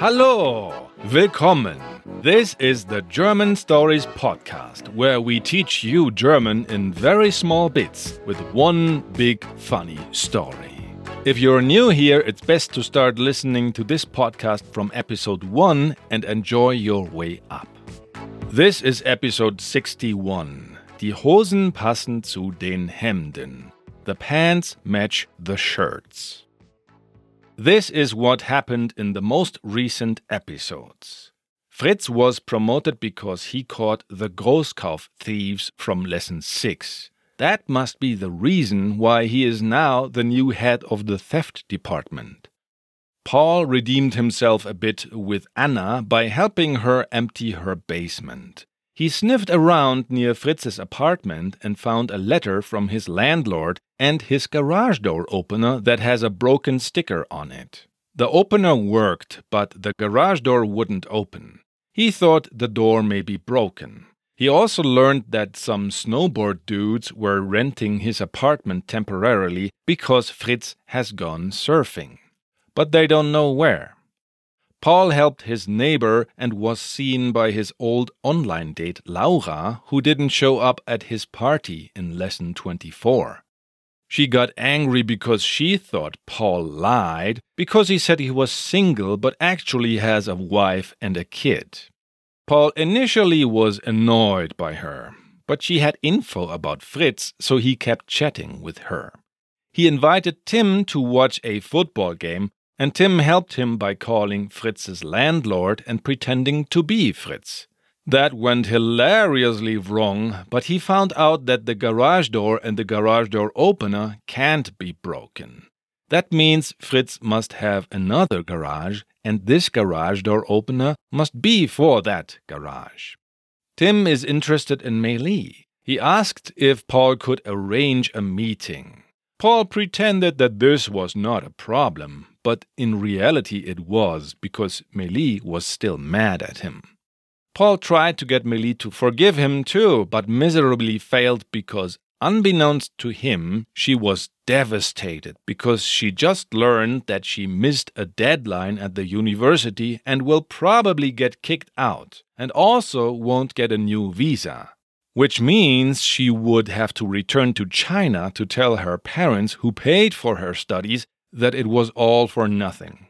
Hallo, willkommen. This is the German Stories podcast, where we teach you German in very small bits with one big funny story. If you're new here, it's best to start listening to this podcast from episode 1 and enjoy your way up. This is episode 61. Die Hosen passen zu den Hemden. The pants match the shirts. This is what happened in the most recent episodes. Fritz was promoted because he caught the Großkauf thieves from lesson 6. That must be the reason why he is now the new head of the theft department. Paul redeemed himself a bit with Anna by helping her empty her basement. He sniffed around near Fritz's apartment and found a letter from his landlord and his garage door opener that has a broken sticker on it. The opener worked, but the garage door wouldn't open. He thought the door may be broken. He also learned that some snowboard dudes were renting his apartment temporarily because Fritz has gone surfing. But they don't know where. Paul helped his neighbor and was seen by his old online date Laura, who didn't show up at his party in lesson 24. She got angry because she thought Paul lied because he said he was single but actually has a wife and a kid. Paul initially was annoyed by her, but she had info about Fritz, so he kept chatting with her. He invited Tim to watch a football game and Tim helped him by calling Fritz's landlord and pretending to be Fritz. That went hilariously wrong, but he found out that the garage door and the garage door opener can't be broken. That means Fritz must have another garage, and this garage door opener must be for that garage. Tim is interested in Meili. He asked if Paul could arrange a meeting. Paul pretended that this was not a problem, but in reality it was because Meili was still mad at him. Paul tried to get Meili to forgive him too, but miserably failed because, unbeknownst to him, she was devastated because she just learned that she missed a deadline at the university and will probably get kicked out, and also won't get a new visa. Which means she would have to return to China to tell her parents, who paid for her studies, that it was all for nothing.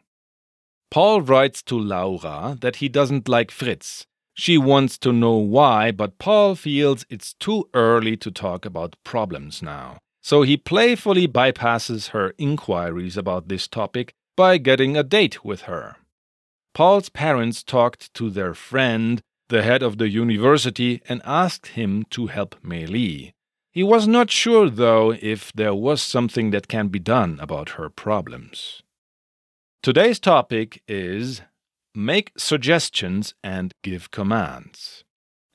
Paul writes to Laura that he doesn't like Fritz. She wants to know why, but Paul feels it's too early to talk about problems now. So he playfully bypasses her inquiries about this topic by getting a date with her. Paul's parents talked to their friend, the head of the university, and asked him to help Meili. He was not sure, though, if there was something that can be done about her problems. Today's topic is make suggestions and give commands.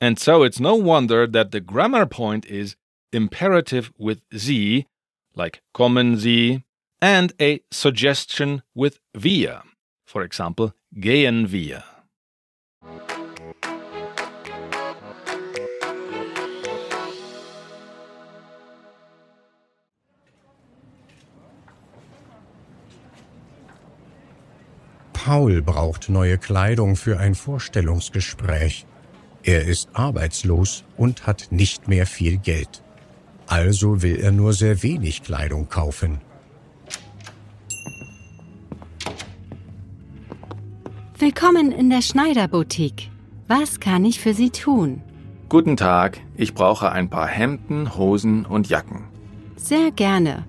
And so it's no wonder that the grammar point is imperative with Sie, like kommen Sie, and a suggestion with wir, for example, gehen wir. Paul braucht neue Kleidung für ein Vorstellungsgespräch. Er ist arbeitslos und hat nicht mehr viel Geld. Also will er nur sehr wenig Kleidung kaufen. Willkommen in der Schneiderboutique. Was kann ich für Sie tun? Guten Tag, ich brauche ein paar Hemden, Hosen und Jacken. Sehr gerne.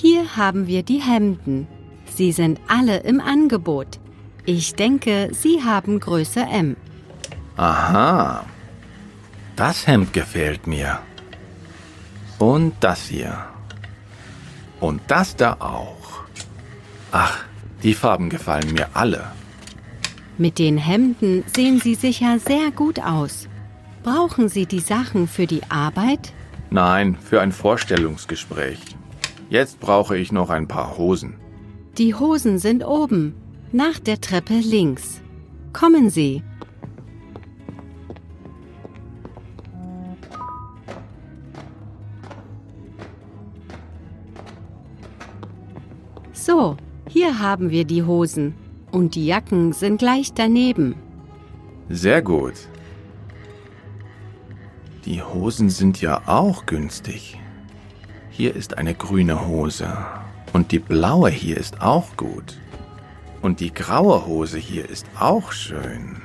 Hier haben wir die Hemden. Sie sind alle im Angebot. Ich denke, Sie haben Größe M. Aha. Das Hemd gefällt mir. Und das hier. Und das da auch. Ach, die Farben gefallen mir alle. Mit den Hemden sehen Sie sicher sehr gut aus. Brauchen Sie die Sachen für die Arbeit? Nein, für ein Vorstellungsgespräch. Jetzt brauche ich noch ein paar Hosen. Die Hosen sind oben, nach der Treppe links. Kommen Sie. So, hier haben wir die Hosen. Und die Jacken sind gleich daneben. Sehr gut. Die Hosen sind ja auch günstig. Hier ist eine grüne Hose. Und die blaue hier ist auch gut. Und die graue Hose hier ist auch schön.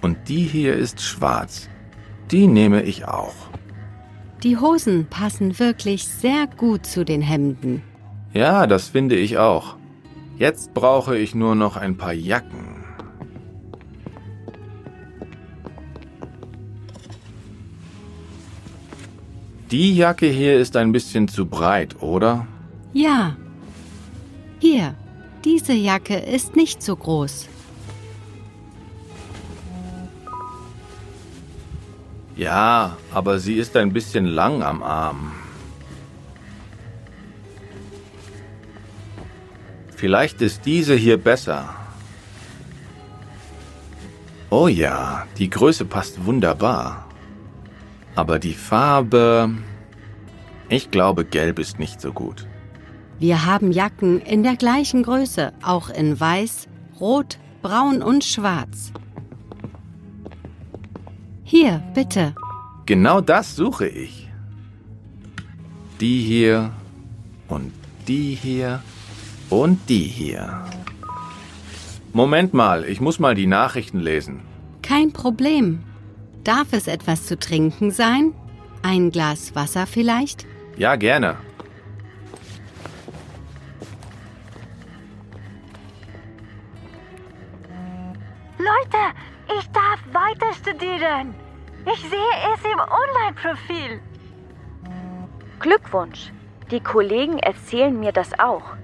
Und die hier ist schwarz. Die nehme ich auch. Die Hosen passen wirklich sehr gut zu den Hemden. Ja, das finde ich auch. Jetzt brauche ich nur noch ein paar Jacken. Die Jacke hier ist ein bisschen zu breit, oder? Ja. Hier, diese Jacke ist nicht so groß. Ja, aber sie ist ein bisschen lang am Arm. Vielleicht ist diese hier besser. Oh ja, die Größe passt wunderbar. Aber die Farbe... Ich glaube, gelb ist nicht so gut. Wir haben Jacken in der gleichen Größe, auch in weiß, rot, braun und schwarz. Hier, bitte. Genau das suche ich. Die hier und die hier und die hier. Moment mal, ich muss mal die Nachrichten lesen. Kein Problem. Darf es etwas zu trinken sein? Ein Glas Wasser vielleicht? Ja, gerne. Leute, ich darf weiter studieren. Ich sehe es im Online-Profil. Glückwunsch. Die Kollegen erzählen mir das auch.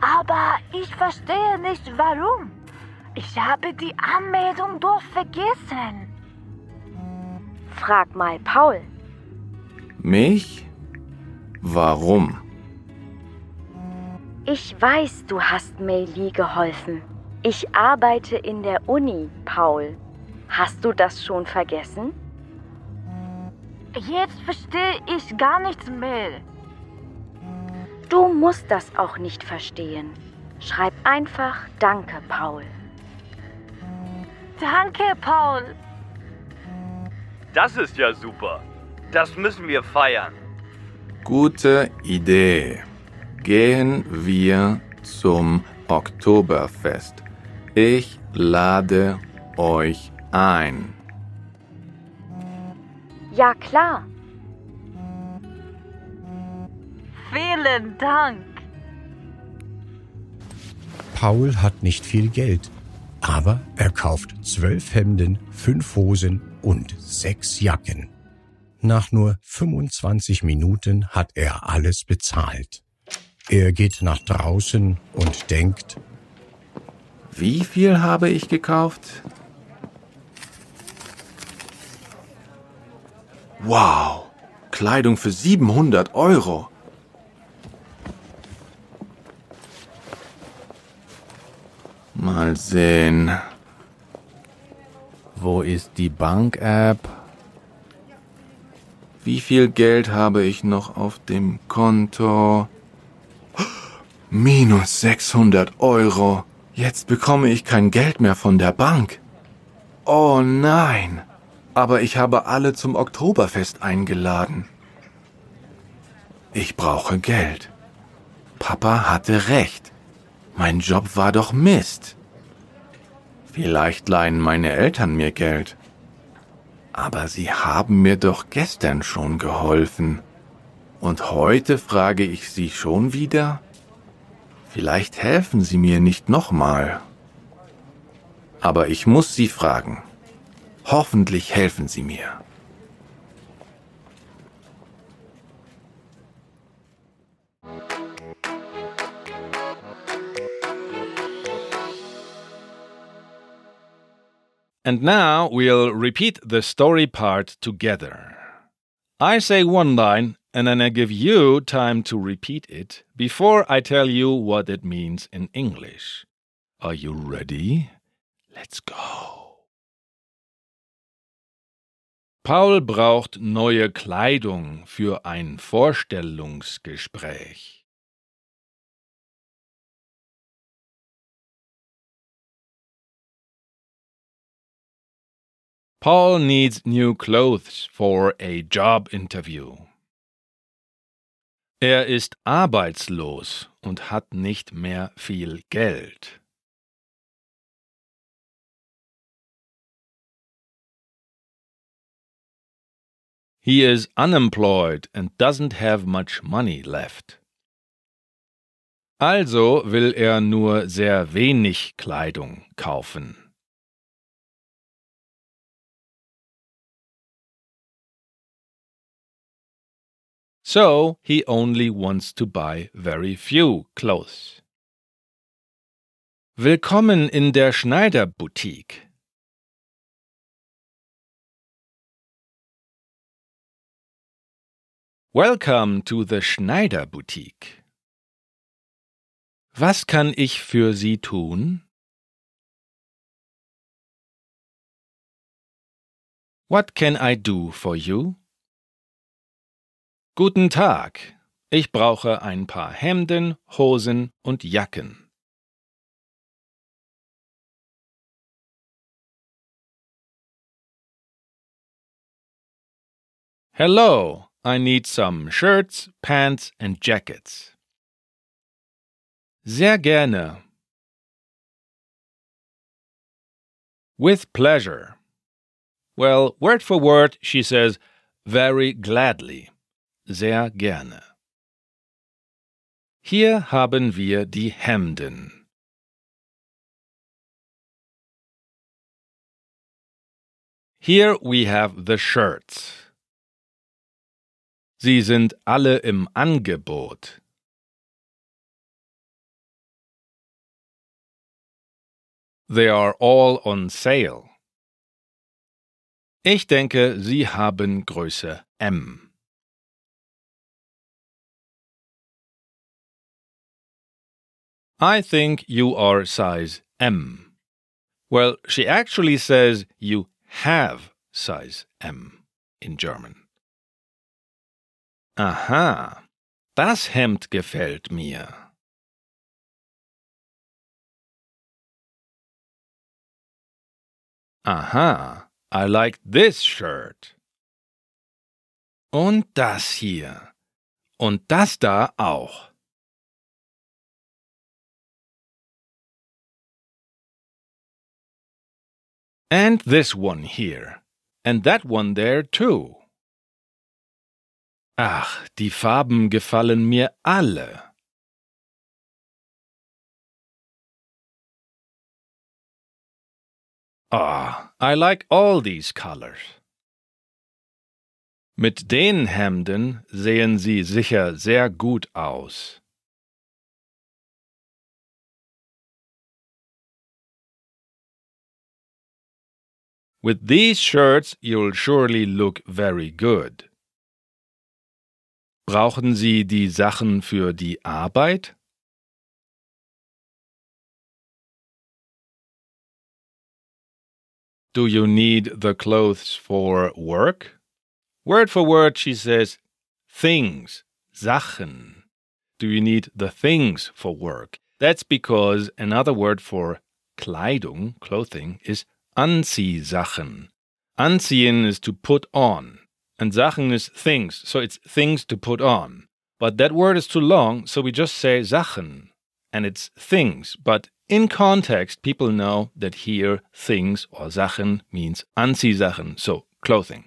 Aber ich verstehe nicht warum. Ich habe die Anmeldung doch vergessen. Frag mal Paul. Mich? Warum? Ich weiß, du hast Meili geholfen. Ich arbeite in der Uni, Paul. Hast du das schon vergessen? Jetzt verstehe ich gar nichts mehr. Du musst das auch nicht verstehen. Schreib einfach Danke, Paul. Danke, Paul. Das ist ja super. Das müssen wir feiern. Gute Idee. Gehen wir zum Oktoberfest. Ich lade euch ein. Ja, klar. Vielen Dank. Paul hat nicht viel Geld, aber er kauft zwölf Hemden, fünf Hosen und sechs Jacken. Nach nur 25 Minuten hat er alles bezahlt. Er geht nach draußen und denkt, Wie viel habe ich gekauft? Wow, Kleidung für 700 Euro. Mal sehen. Wo ist die Bank-App? Wie viel Geld habe ich noch auf dem Konto? Minus 600 Euro. Jetzt bekomme ich kein Geld mehr von der Bank. Oh nein. Aber ich habe alle zum Oktoberfest eingeladen. Ich brauche Geld. Papa hatte recht. Mein Job war doch Mist. Vielleicht leihen meine Eltern mir Geld. Aber sie haben mir doch gestern schon geholfen. Und heute frage ich sie schon wieder? Vielleicht helfen sie mir nicht nochmal. Aber ich muss sie fragen. Hoffentlich helfen sie mir. And now we'll repeat the story part together. I say one line and then I give you time to repeat it before I tell you what it means in English. Are you ready? Let's go. Paul braucht neue Kleidung für ein Vorstellungsgespräch. Paul needs new clothes for a job interview. Er ist arbeitslos und hat nicht mehr viel Geld. He is unemployed and doesn't have much money left. Also will er nur sehr wenig Kleidung kaufen. So he only wants to buy very few clothes. Willkommen in der Schneiderboutique. Welcome to the Schneider Boutique. Was kann ich für Sie tun? What can I do for you? Guten Tag. Ich brauche ein paar Hemden, Hosen und Jacken. Hello. I need some shirts, pants and jackets. Sehr gerne. With pleasure. Well, word for word, she says, very gladly. Sehr gerne. Hier haben wir die Hemden. Here we have the shirts. Sie sind alle im Angebot. They are all on sale. Ich denke, Sie haben Größe M. I think you are size M. Well, she actually says you have size M in German. Aha, das Hemd gefällt mir. Aha, I like this shirt. Und das hier. Und das da auch. And this one here. And that one there too. Ach, die Farben gefallen mir alle. Ah, oh, I like all these colors. Mit den Hemden sehen sie sicher sehr gut aus. With these shirts you'll surely look very good. Brauchen Sie die Sachen für die Arbeit? Do you need the clothes for work? Word for word, she says, things, Sachen. Do you need the things for work? That's because another word for Kleidung, clothing, is Anziehsachen. Anziehen is to put on and Sachen is things, so it's things to put on. But that word is too long, so we just say Sachen, and it's things. But in context, people know that here things or Sachen means Anziehsachen, so clothing.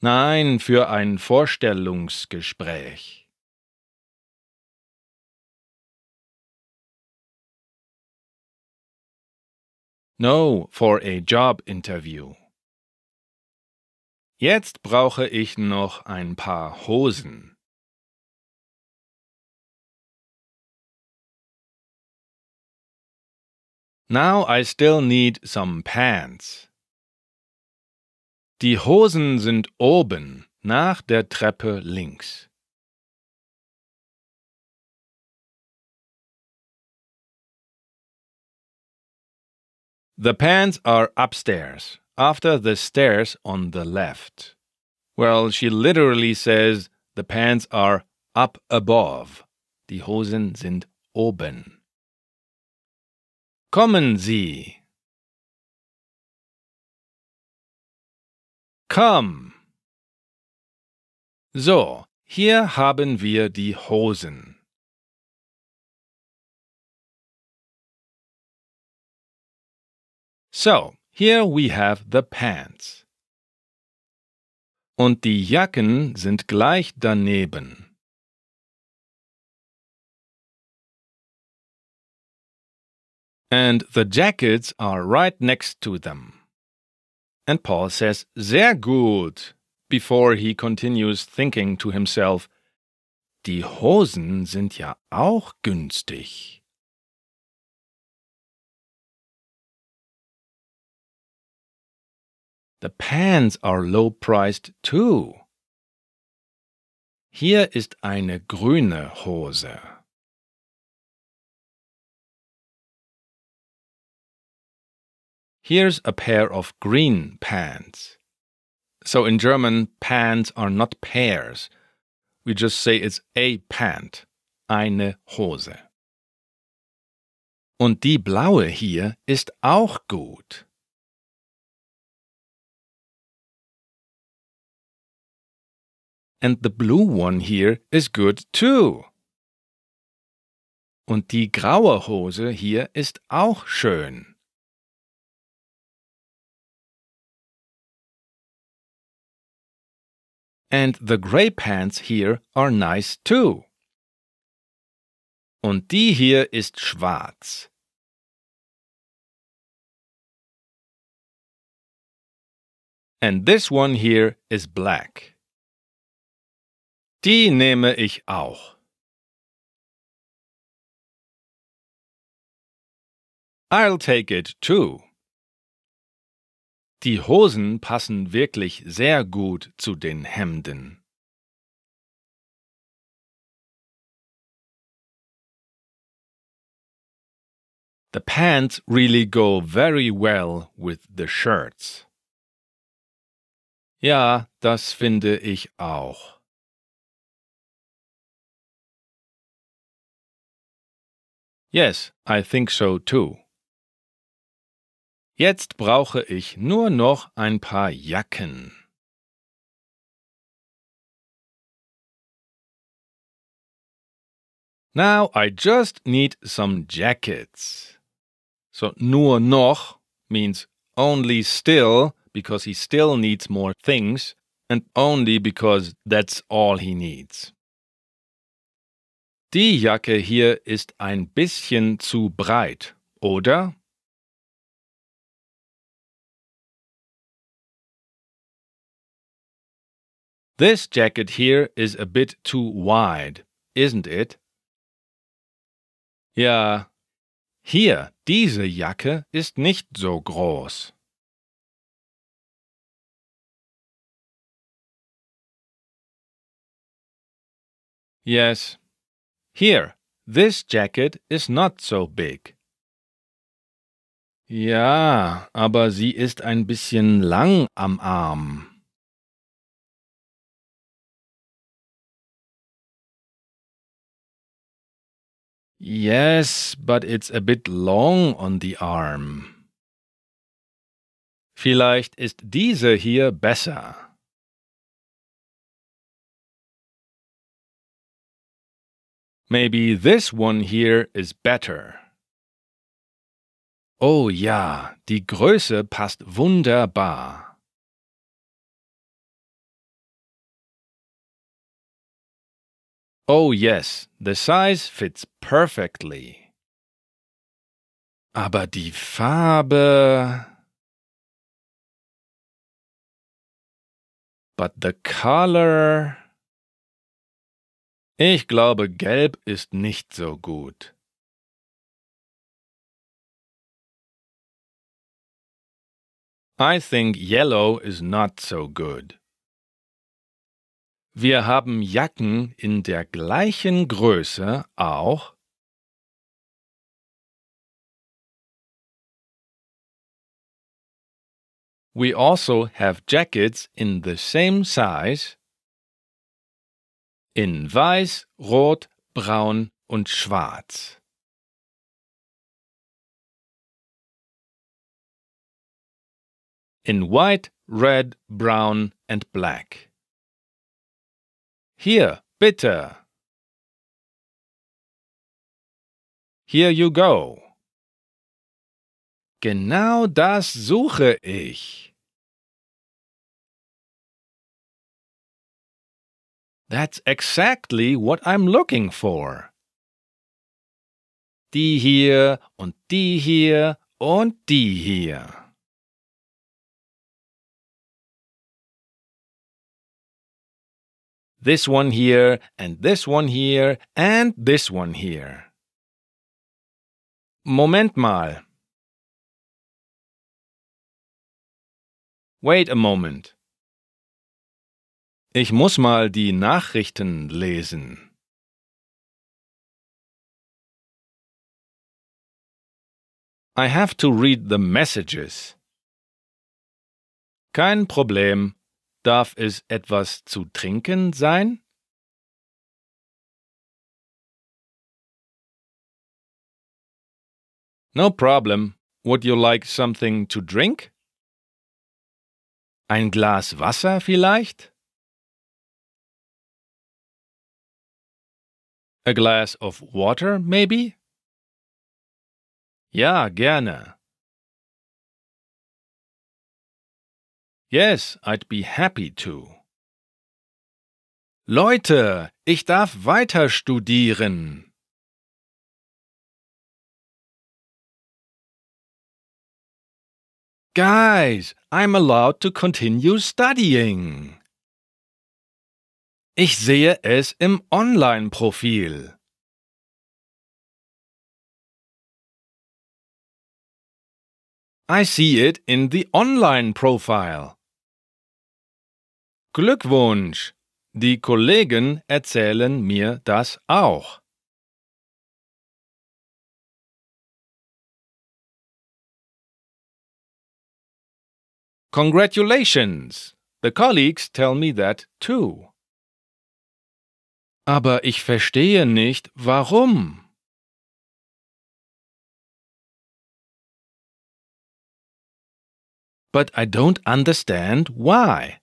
Nein, für ein Vorstellungsgespräch. No, for a job interview. Jetzt brauche ich noch ein paar Hosen. Now I still need some pants. Die Hosen sind oben, nach der Treppe links. The pants are upstairs after the stairs on the left. Well, she literally says the pants are up above. Die Hosen sind oben. Kommen Sie. Come. So, hier haben wir die Hosen. So, here we have the pants. Und die Jacken sind gleich daneben. And the jackets are right next to them. And Paul says, Sehr gut, before he continues thinking to himself, Die Hosen sind ja auch günstig. The pants are low priced too. Hier ist eine grüne Hose. Here's a pair of green pants. So in German, pants are not pairs. We just say it's a pant, eine Hose. Und die blaue hier ist auch gut. And the blue one here is good too. Und die graue Hose hier ist auch schön. And the gray pants here are nice too. Und die hier ist schwarz. And this one here is black. Die nehme ich auch. I'll take it too. Die Hosen passen wirklich sehr gut zu den Hemden. The pants really go very well with the shirts. Ja, das finde ich auch. Yes, I think so too. Jetzt brauche ich nur noch ein paar Jacken. Now I just need some jackets. So nur noch means only still because he still needs more things and only because that's all he needs. Die Jacke hier ist ein bisschen zu breit, oder? This jacket here is a bit too wide, isn't it? Ja, hier, diese Jacke ist nicht so groß. Yes, here, this jacket is not so big. Ja, aber sie ist ein bisschen lang am Arm. Yes, but it's a bit long on the arm. Vielleicht ist diese hier besser. Maybe this one here is better. Oh ja, die Größe passt wunderbar. Oh yes, the size fits perfectly. Aber die Farbe. But the color. Ich glaube, gelb ist nicht so gut. I think yellow is not so good. Wir haben Jacken in der gleichen Größe auch. We also have jackets in the same size in weiß, rot, braun und schwarz. in white, red, brown, and black. Hier, bitte. Here you go. Genau das suche ich. That's exactly what I'm looking for. Die hier und die hier und die hier. This one here and this one here and this one here. Moment mal. Wait a moment. Ich muss mal die Nachrichten lesen. I have to read the messages. Kein Problem. Darf es etwas zu trinken sein? No problem. Would you like something to drink? Ein Glas Wasser vielleicht? A glass of water, maybe? Ja, gerne. Yes, I'd be happy to. Leute, ich darf weiter studieren. Guys, I'm allowed to continue studying. Ich sehe es im Online-Profil. I see it in the online profile. Glückwunsch! Die Kollegen erzählen mir das auch. Congratulations! The colleagues tell me that too. Aber ich verstehe nicht, warum. But I don't understand why.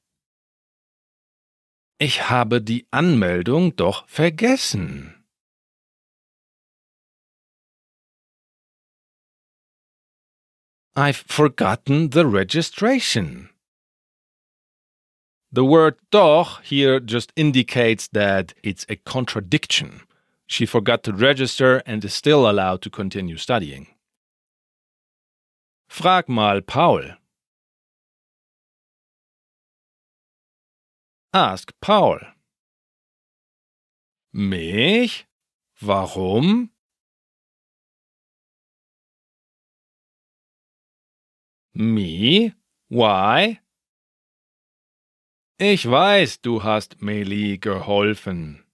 Ich habe die Anmeldung doch vergessen. I've forgotten the registration. The word doch here just indicates that it's a contradiction. She forgot to register and is still allowed to continue studying. Frag mal Paul. Ask Paul. Mich? Warum? Me? Why? Ich weiß, du hast Meli geholfen.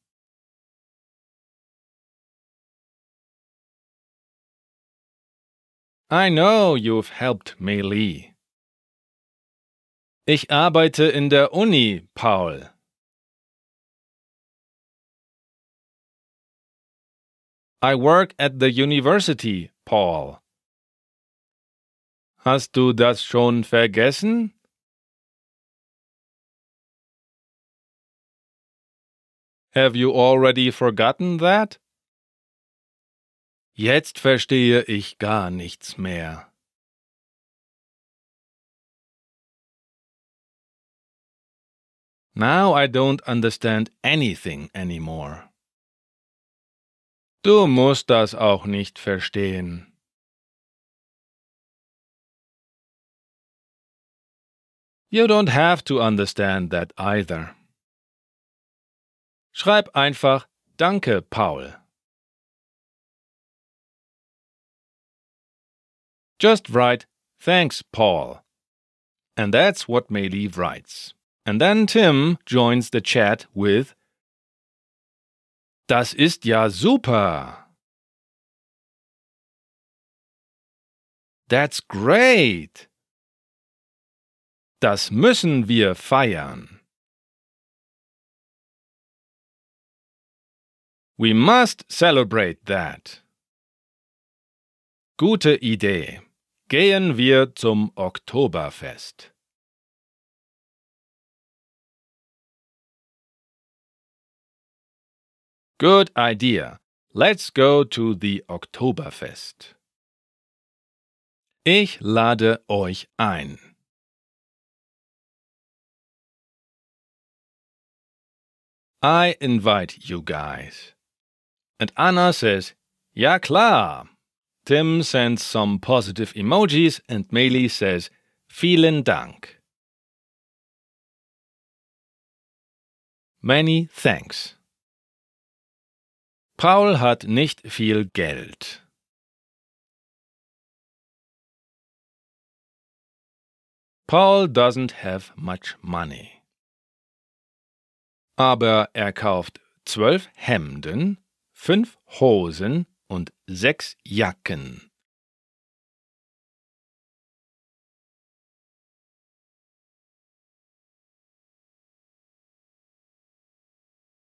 I know you've helped Meli. Ich arbeite in der Uni, Paul. I work at the university, Paul. Hast du das schon vergessen? Have you already forgotten that? Jetzt verstehe ich gar nichts mehr. Now I don't understand anything anymore. Du musst das auch nicht verstehen. You don't have to understand that either. Schreib einfach Danke, Paul. Just write Thanks, Paul. And that's what Maylee writes. And then Tim joins the chat with Das ist ja super. That's great. Das müssen wir feiern. We must celebrate that. Gute Idee. Gehen wir zum Oktoberfest. Good idea. Let's go to the Oktoberfest. Ich lade euch ein. I invite you guys. And Anna says, Ja klar. Tim sends some positive emojis and Meili says, Vielen Dank. Many thanks. Paul hat nicht viel Geld. Paul doesn't have much money. Aber er kauft zwölf Hemden, fünf Hosen und sechs Jacken.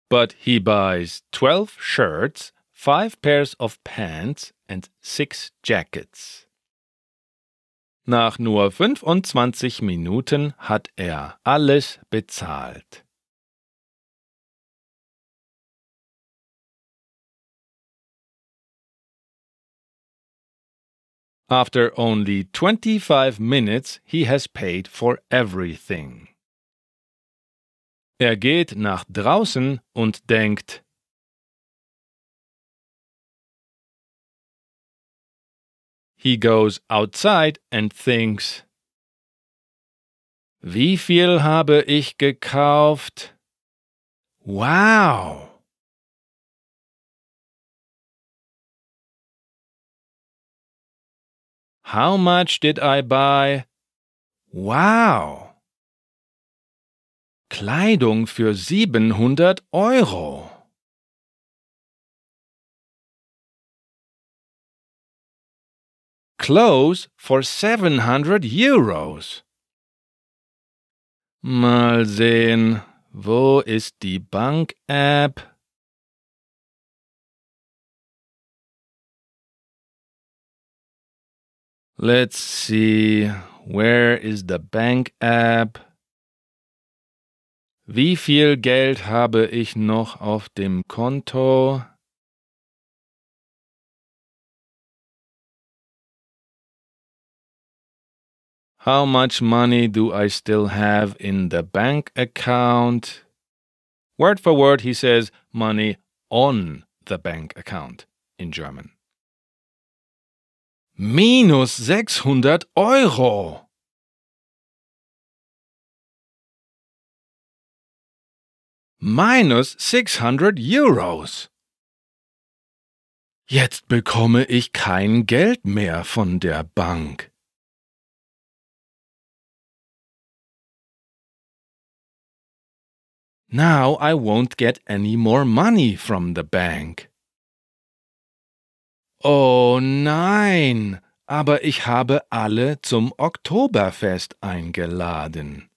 But he buys 12 shirts, 5 pairs of pants and 6 jackets. Nach nur 25 Minuten hat er alles bezahlt. After only 25 minutes, he has paid for everything. Er geht nach draußen und denkt, He goes outside and thinks, Wie viel habe ich gekauft? Wow! How much did I buy? Wow! Kleidung für 700 Euro. Clothes for 700 Euros. Mal sehen, wo ist die Bank-App? Let's see, where is the bank app? Wie viel Geld habe ich noch auf dem Konto? How much money do I still have in the bank account? Word for word, he says money on the bank account in German. Minus 600 Euro. minus 600 Euros. Jetzt bekomme ich kein Geld mehr von der Bank. Now I won't get any more money from the bank. Oh nein, aber ich habe alle zum Oktoberfest eingeladen.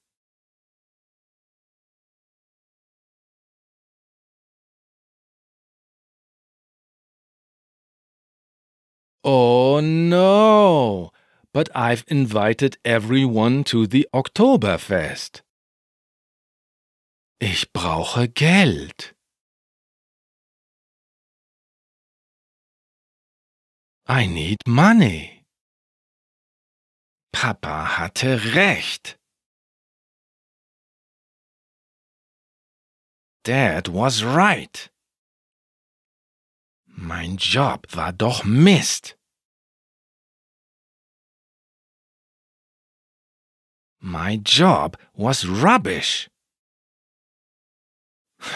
Oh no! But I've invited everyone to the Oktoberfest. Ich brauche Geld. I need money. Papa hatte recht. Dad was right. Mein Job war doch Mist. My job was rubbish.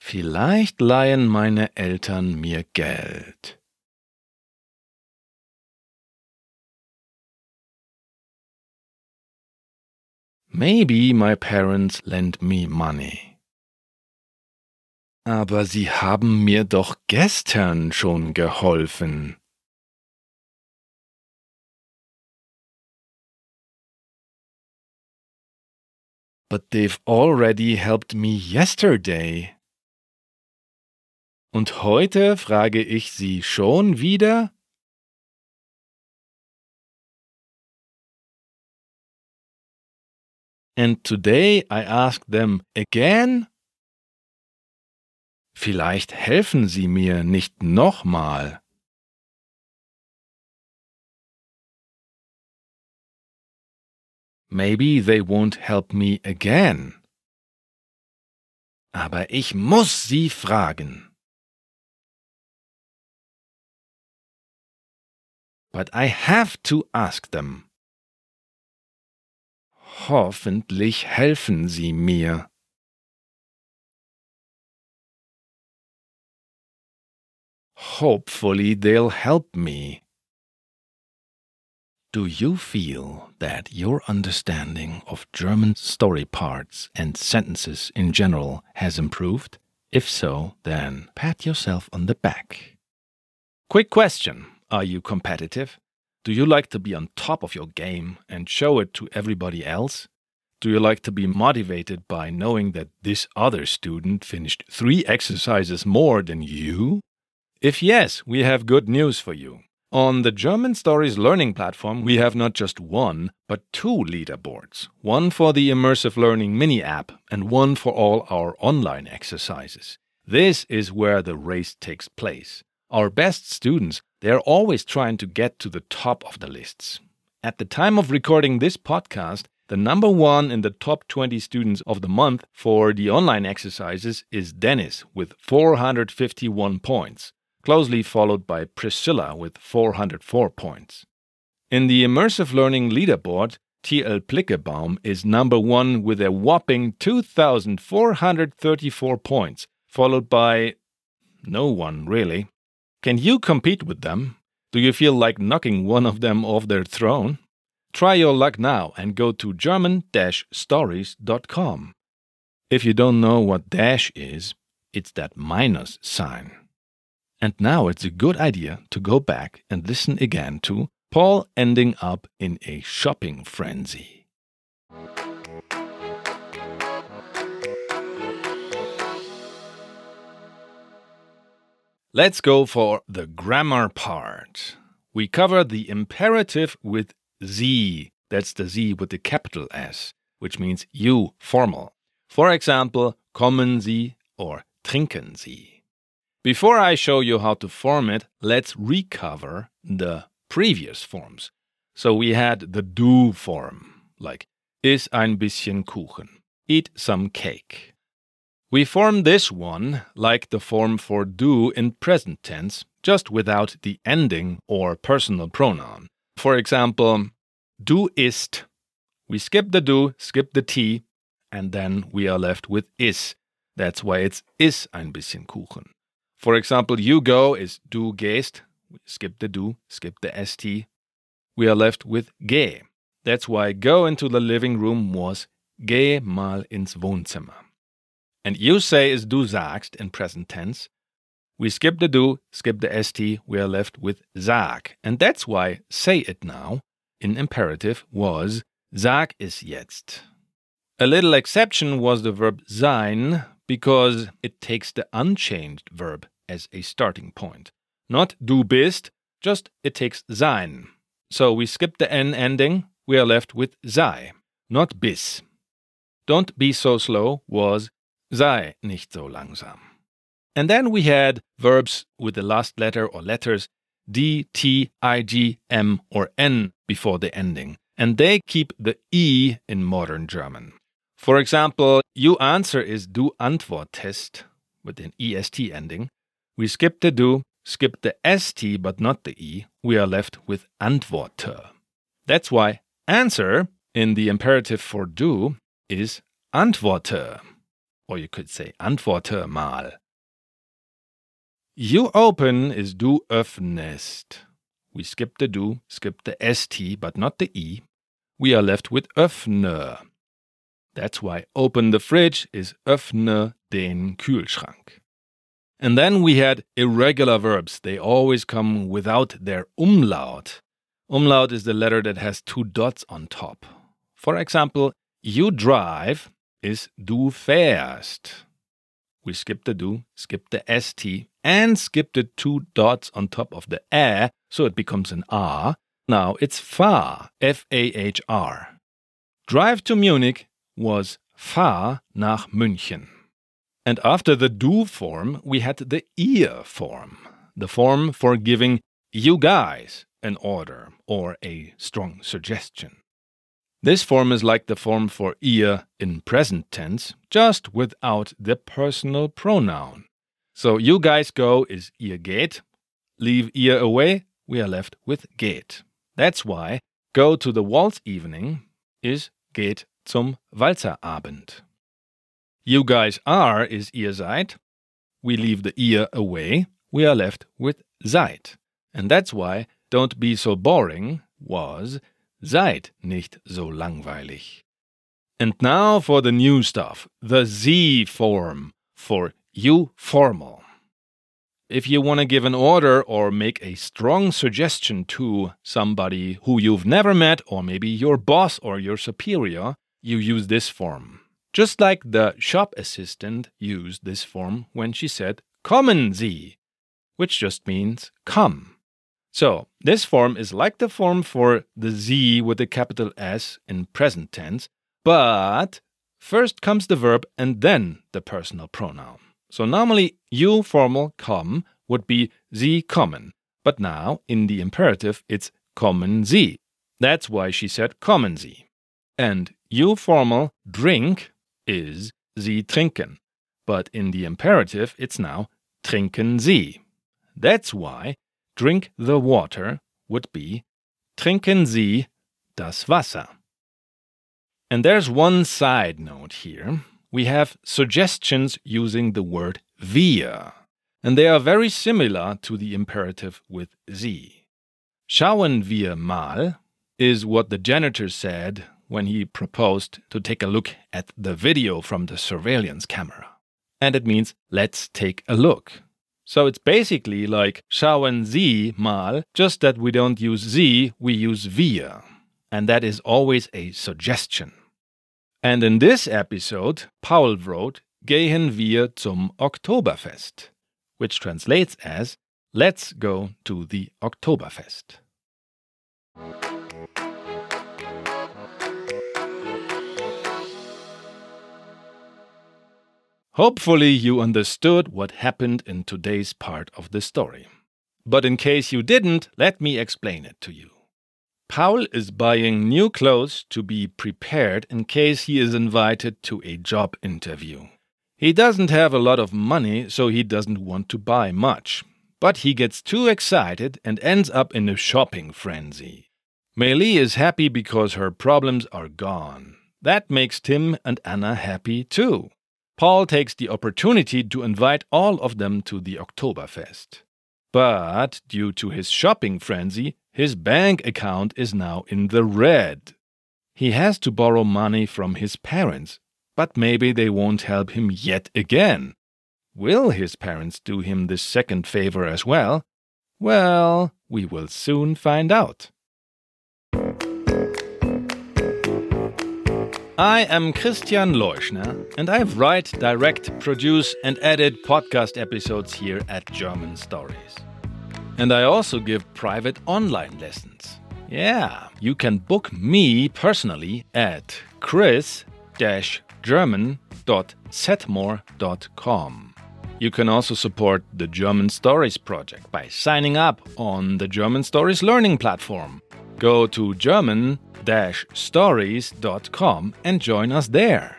Vielleicht leihen meine Eltern mir Geld. Maybe my parents lend me money. Aber Sie haben mir doch gestern schon geholfen. But they've already helped me yesterday. Und heute frage ich Sie schon wieder? And today I ask them again? Vielleicht helfen Sie mir nicht nochmal. Maybe they won't help me again. Aber ich muss Sie fragen. But I have to ask them. Hoffentlich helfen Sie mir. Hopefully they'll help me. Do you feel that your understanding of German story parts and sentences in general has improved? If so, then pat yourself on the back. Quick question Are you competitive? Do you like to be on top of your game and show it to everybody else? Do you like to be motivated by knowing that this other student finished three exercises more than you? If yes, we have good news for you. On the German Stories learning platform, we have not just one, but two leaderboards one for the Immersive Learning mini app and one for all our online exercises. This is where the race takes place. Our best students, they are always trying to get to the top of the lists. At the time of recording this podcast, the number one in the top 20 students of the month for the online exercises is Dennis with 451 points closely followed by Priscilla with 404 points. In the Immersive Learning Leaderboard, TL Plickebaum is number one with a whopping 2,434 points, followed by no one really. Can you compete with them? Do you feel like knocking one of them off their throne? Try your luck now and go to German stories.com. If you don't know what dash is, it's that minus sign. And now it's a good idea to go back and listen again to Paul ending up in a shopping frenzy. Let's go for the grammar part. We cover the imperative with Sie. That's the Sie with the capital S, which means you, formal. For example, kommen Sie or trinken Sie. Before I show you how to form it, let's recover the previous forms. So we had the du form, like is ein bisschen Kuchen, eat some cake. We form this one like the form for du in present tense, just without the ending or personal pronoun. For example, du isst. We skip the du, skip the t, and then we are left with is. That's why it's is ein bisschen Kuchen. For example, you go is du gehst. We skip the du, skip the st. We are left with geh. That's why go into the living room was geh mal ins Wohnzimmer. And you say is du sagst in present tense. We skip the du, skip the st, we are left with sag. And that's why say it now in imperative was sag es jetzt. A little exception was the verb sein because it takes the unchanged verb as a starting point. Not du bist, just it takes sein. So we skip the n ending, we are left with sei, not bis. Don't be so slow was sei nicht so langsam. And then we had verbs with the last letter or letters D, T, I, G, M, or N before the ending, and they keep the E in modern German. For example, you answer is du antwortest with an EST ending, we skip the du, skip the st but not the e, we are left with antworte. That's why answer in the imperative for du is antworte. Or you could say antworte mal. You open is du öffnest. We skip the du, skip the st but not the e. We are left with öffne. That's why open the fridge is öffne den Kühlschrank. And then we had irregular verbs. They always come without their umlaut. Umlaut is the letter that has two dots on top. For example, you drive is du fährst. We skip the du, skip the st, and skip the two dots on top of the ä, so it becomes an a. Now it's fahr, F A H R. Drive to Munich was fahr nach München. And after the du form, we had the ihr form, the form for giving you guys an order or a strong suggestion. This form is like the form for ihr in present tense, just without the personal pronoun. So you guys go is ihr geht, leave ihr away, we are left with geht. That's why go to the waltz evening is geht zum Walzerabend. You guys are is ihr seid. We leave the ihr away, we are left with seid. And that's why don't be so boring was Seid nicht so langweilig. And now for the new stuff, the Sie form for you formal. If you want to give an order or make a strong suggestion to somebody who you've never met, or maybe your boss or your superior, you use this form. Just like the shop assistant used this form when she said, Kommen Sie, which just means come. So, this form is like the form for the Sie with the capital S in present tense, but first comes the verb and then the personal pronoun. So, normally, you formal come would be Sie kommen, but now in the imperative it's kommen Sie. That's why she said kommen Sie. And you formal drink is Sie trinken, but in the imperative it's now trinken Sie. That's why drink the water would be trinken Sie das Wasser. And there's one side note here. We have suggestions using the word wir, and they are very similar to the imperative with Sie. Schauen wir mal is what the janitor said when he proposed to take a look at the video from the surveillance camera. And it means let's take a look. So it's basically like schauen Sie mal, just that we don't use Sie, we use wir. And that is always a suggestion. And in this episode, Paul wrote, Gehen wir zum Oktoberfest, which translates as, Let's go to the Oktoberfest. Hopefully, you understood what happened in today's part of the story. But in case you didn't, let me explain it to you. Paul is buying new clothes to be prepared in case he is invited to a job interview. He doesn't have a lot of money, so he doesn't want to buy much. But he gets too excited and ends up in a shopping frenzy. Meili is happy because her problems are gone. That makes Tim and Anna happy too. Paul takes the opportunity to invite all of them to the Oktoberfest. But due to his shopping frenzy, his bank account is now in the red. He has to borrow money from his parents, but maybe they won't help him yet again. Will his parents do him this second favor as well? Well, we will soon find out. I am Christian Leuschner, and I write, direct, produce, and edit podcast episodes here at German Stories. And I also give private online lessons. Yeah, you can book me personally at chris-german.setmore.com. You can also support the German Stories Project by signing up on the German Stories Learning Platform. Go to German stories.com and join us there.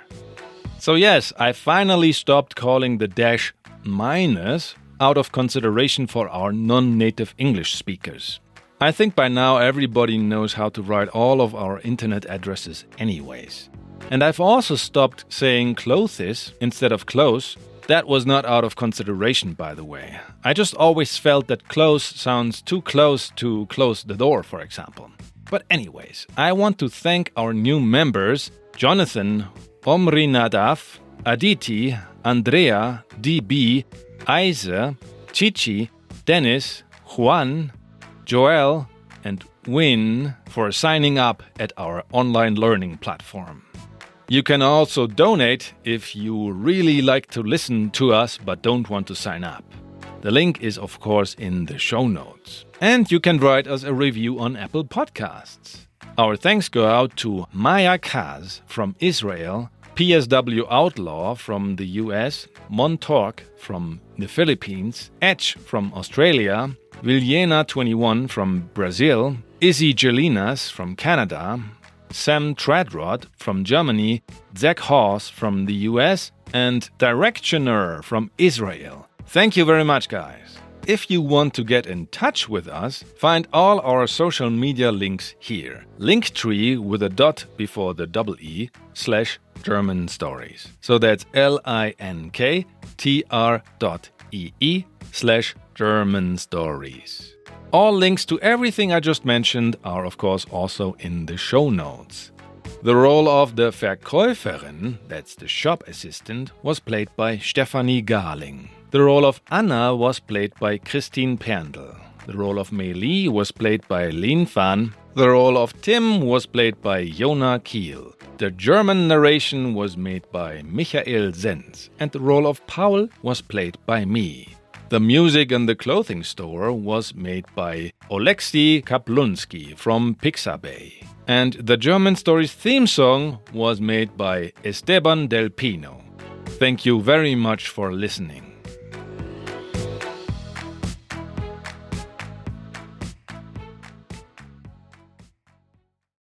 So, yes, I finally stopped calling the dash minus out of consideration for our non native English speakers. I think by now everybody knows how to write all of our internet addresses, anyways. And I've also stopped saying clothes instead of close. That was not out of consideration, by the way. I just always felt that close sounds too close to close the door, for example. But, anyways, I want to thank our new members Jonathan, Omri Nadaf, Aditi, Andrea, DB, Isa, Chichi, Dennis, Juan, Joel, and Win for signing up at our online learning platform. You can also donate if you really like to listen to us but don't want to sign up. The link is, of course, in the show notes. And you can write us a review on Apple Podcasts. Our thanks go out to Maya Kaz from Israel, PSW Outlaw from the US, Montork from the Philippines, Edge from Australia, Villena21 from Brazil, Izzy Gelinas from Canada, Sam Tradrod from Germany, Zach Hawes from the US, and Directioner from Israel. Thank you very much, guys. If you want to get in touch with us, find all our social media links here. Linktree with a dot before the double E slash German stories. So that's L I N K T R dot E E slash German stories. All links to everything I just mentioned are, of course, also in the show notes. The role of the Verkäuferin, that's the shop assistant, was played by Stephanie Garling. The role of Anna was played by Christine Perndl. The role of Mei was played by Lin Fan. The role of Tim was played by Jona Kiel. The German narration was made by Michael Zenz. And the role of Paul was played by me. The music in the clothing store was made by Oleksiy Kaplunski from Pixabay. And the German Stories theme song was made by Esteban Del Pino. Thank you very much for listening.